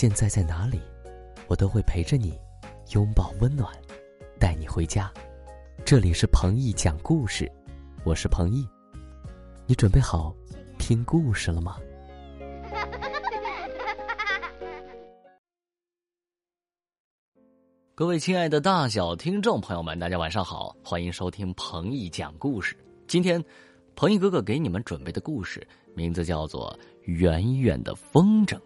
现在在哪里，我都会陪着你，拥抱温暖，带你回家。这里是彭毅讲故事，我是彭毅，你准备好听故事了吗？各位亲爱的大小听众朋友们，大家晚上好，欢迎收听彭毅讲故事。今天，彭毅哥哥给你们准备的故事名字叫做《远远的风筝》。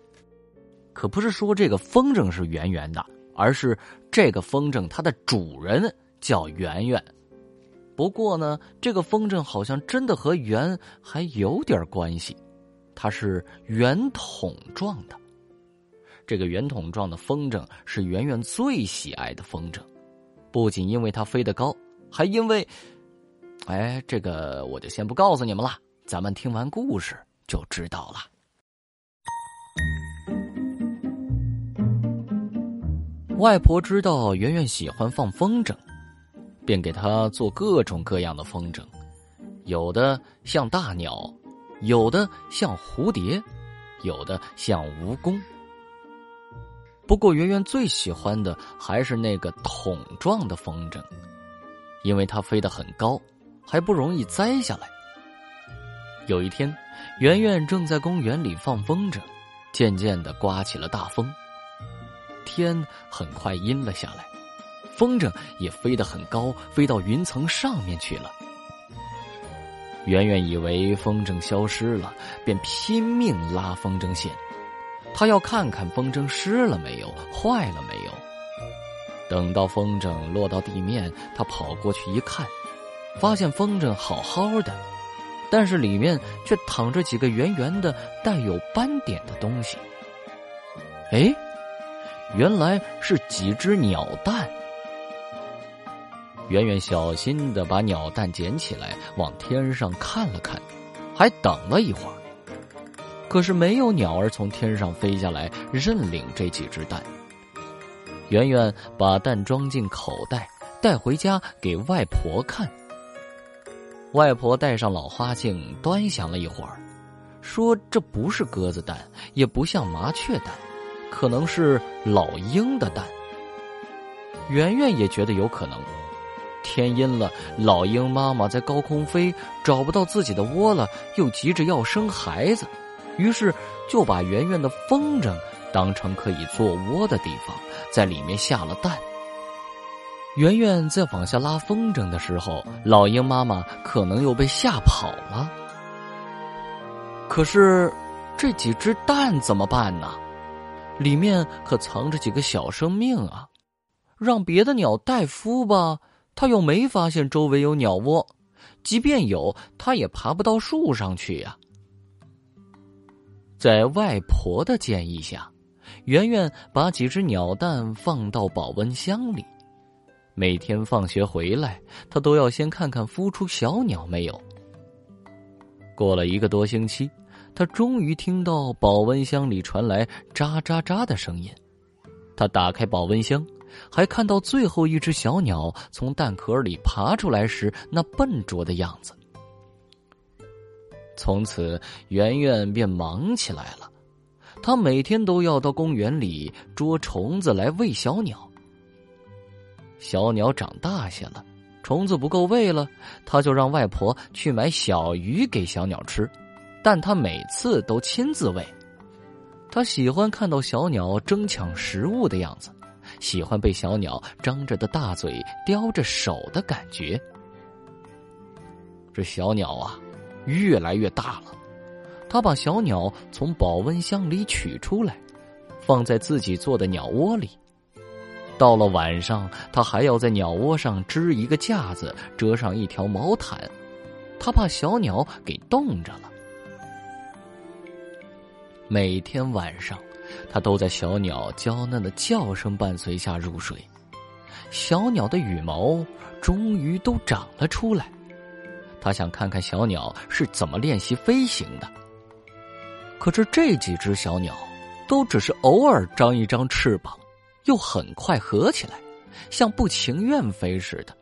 可不是说这个风筝是圆圆的，而是这个风筝它的主人叫圆圆。不过呢，这个风筝好像真的和圆还有点关系，它是圆筒状的。这个圆筒状的风筝是圆圆最喜爱的风筝，不仅因为它飞得高，还因为……哎，这个我就先不告诉你们了，咱们听完故事就知道了。外婆知道圆圆喜欢放风筝，便给她做各种各样的风筝，有的像大鸟，有的像蝴蝶，有的像蜈蚣。不过圆圆最喜欢的还是那个筒状的风筝，因为它飞得很高，还不容易栽下来。有一天，圆圆正在公园里放风筝，渐渐的刮起了大风。天很快阴了下来，风筝也飞得很高，飞到云层上面去了。圆圆以为风筝消失了，便拼命拉风筝线，他要看看风筝湿了没有，坏了没有。等到风筝落到地面，他跑过去一看，发现风筝好好的，但是里面却躺着几个圆圆的、带有斑点的东西。哎！原来是几只鸟蛋。圆圆小心的把鸟蛋捡起来，往天上看了看，还等了一会儿。可是没有鸟儿从天上飞下来认领这几只蛋。圆圆把蛋装进口袋，带回家给外婆看。外婆戴上老花镜，端详了一会儿，说：“这不是鸽子蛋，也不像麻雀蛋。”可能是老鹰的蛋，圆圆也觉得有可能。天阴了，老鹰妈妈在高空飞，找不到自己的窝了，又急着要生孩子，于是就把圆圆的风筝当成可以做窝的地方，在里面下了蛋。圆圆在往下拉风筝的时候，老鹰妈妈可能又被吓跑了。可是这几只蛋怎么办呢？里面可藏着几个小生命啊！让别的鸟代孵吧，它又没发现周围有鸟窝，即便有，它也爬不到树上去呀。在外婆的建议下，圆圆把几只鸟蛋放到保温箱里，每天放学回来，他都要先看看孵出小鸟没有。过了一个多星期。他终于听到保温箱里传来喳喳喳的声音，他打开保温箱，还看到最后一只小鸟从蛋壳里爬出来时那笨拙的样子。从此，圆圆便忙起来了，他每天都要到公园里捉虫子来喂小鸟。小鸟长大些了，虫子不够喂了，他就让外婆去买小鱼给小鸟吃。但他每次都亲自喂，他喜欢看到小鸟争抢食物的样子，喜欢被小鸟张着的大嘴叼着手的感觉。这小鸟啊，越来越大了。他把小鸟从保温箱里取出来，放在自己做的鸟窝里。到了晚上，他还要在鸟窝上支一个架子，遮上一条毛毯，他怕小鸟给冻着了。每天晚上，他都在小鸟娇嫩的叫声伴随下入睡。小鸟的羽毛终于都长了出来，他想看看小鸟是怎么练习飞行的。可是这几只小鸟都只是偶尔张一张翅膀，又很快合起来，像不情愿飞似的。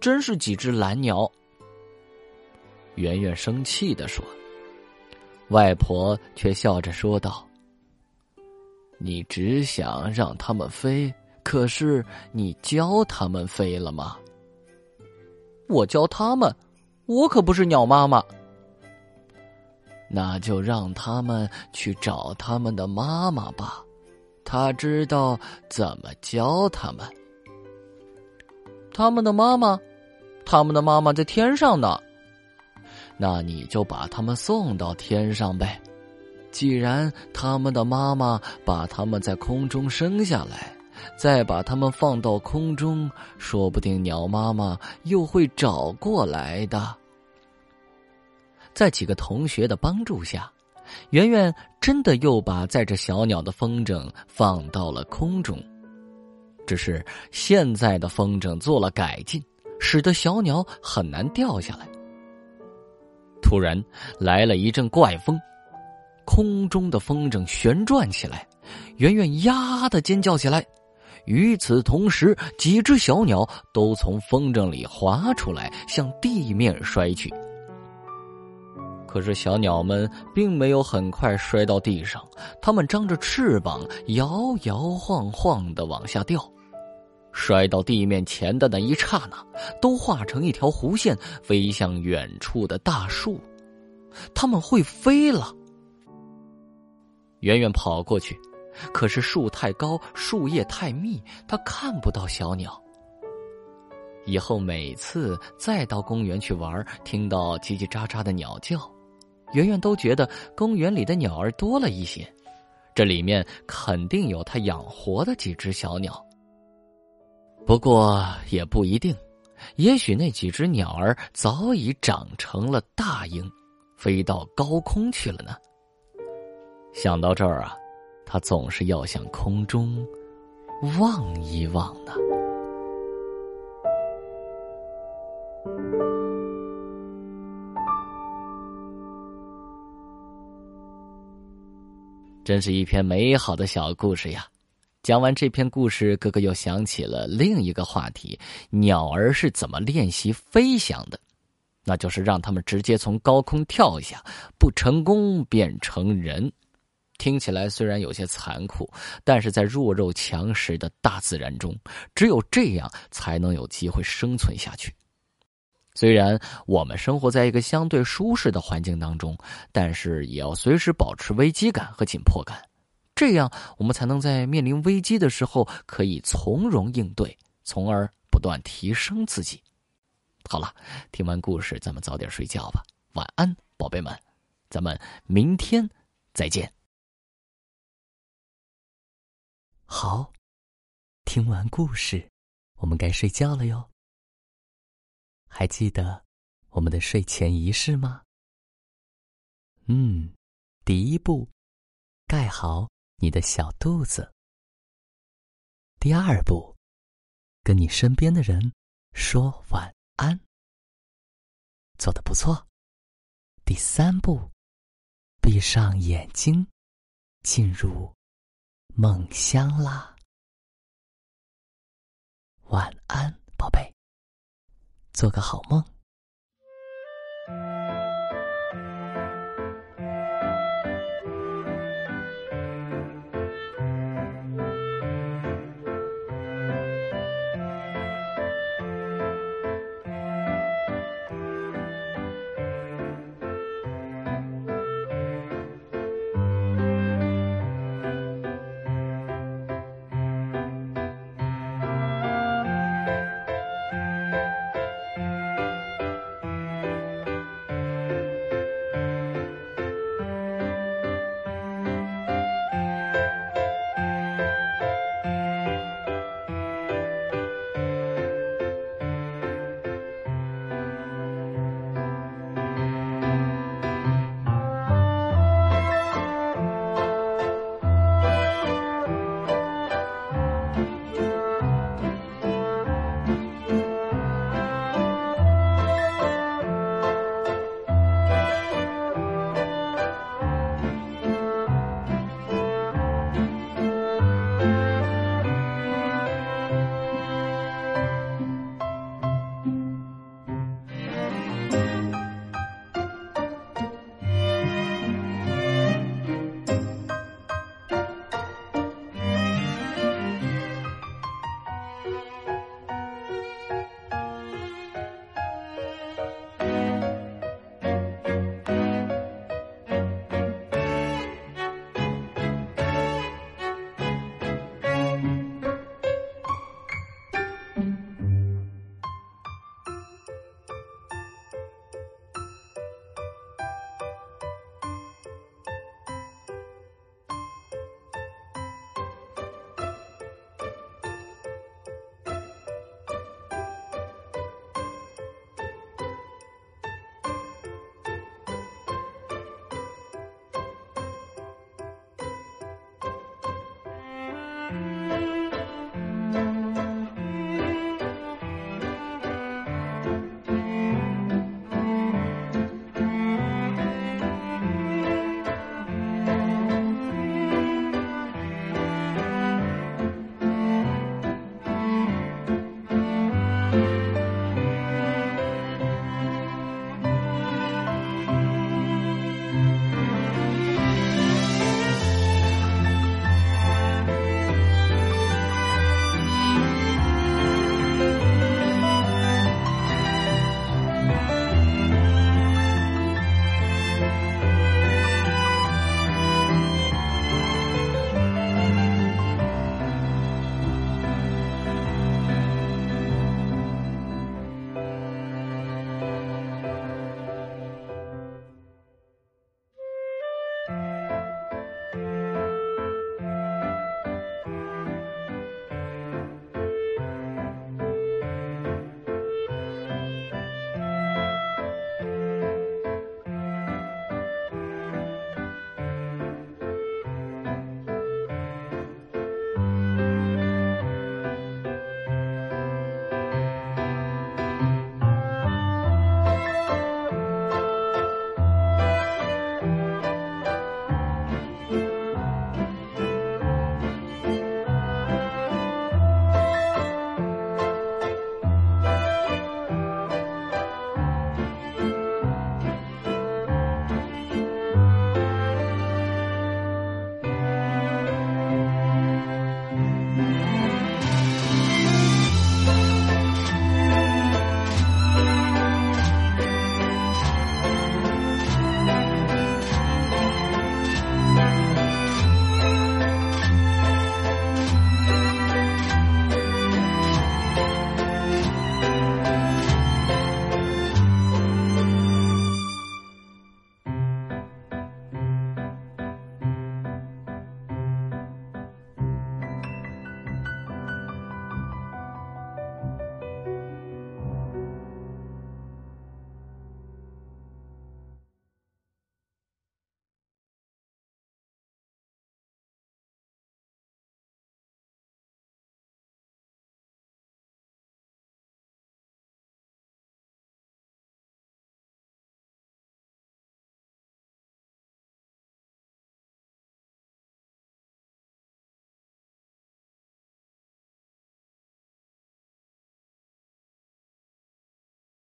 真是几只蓝鸟。圆圆生气的说。外婆却笑着说道：“你只想让它们飞，可是你教它们飞了吗？我教它们，我可不是鸟妈妈。那就让他们去找他们的妈妈吧，他知道怎么教他们。他们的妈妈，他们的妈妈在天上呢。那你就把他们送到天上呗。既然他们的妈妈把他们在空中生下来，再把他们放到空中，说不定鸟妈妈又会找过来的。在几个同学的帮助下，圆圆真的又把载着小鸟的风筝放到了空中。只是现在的风筝做了改进，使得小鸟很难掉下来。突然来了一阵怪风，空中的风筝旋转起来，圆圆呀的尖叫起来。与此同时，几只小鸟都从风筝里滑出来，向地面摔去。可是小鸟们并没有很快摔到地上，它们张着翅膀，摇摇晃晃的往下掉。摔到地面前的那一刹那，都化成一条弧线，飞向远处的大树。它们会飞了。圆圆跑过去，可是树太高，树叶太密，它看不到小鸟。以后每次再到公园去玩，听到叽叽喳喳的鸟叫。圆圆都觉得公园里的鸟儿多了一些，这里面肯定有他养活的几只小鸟。不过也不一定，也许那几只鸟儿早已长成了大鹰，飞到高空去了呢。想到这儿啊，他总是要向空中望一望呢。真是一篇美好的小故事呀！讲完这篇故事，哥哥又想起了另一个话题：鸟儿是怎么练习飞翔的？那就是让他们直接从高空跳下，不成功变成人。听起来虽然有些残酷，但是在弱肉强食的大自然中，只有这样才能有机会生存下去。虽然我们生活在一个相对舒适的环境当中，但是也要随时保持危机感和紧迫感，这样我们才能在面临危机的时候可以从容应对，从而不断提升自己。好了，听完故事，咱们早点睡觉吧，晚安，宝贝们，咱们明天再见。好，听完故事，我们该睡觉了哟。还记得我们的睡前仪式吗？嗯，第一步，盖好你的小肚子。第二步，跟你身边的人说晚安。做的不错。第三步，闭上眼睛，进入梦乡啦。晚安，宝贝。做个好梦。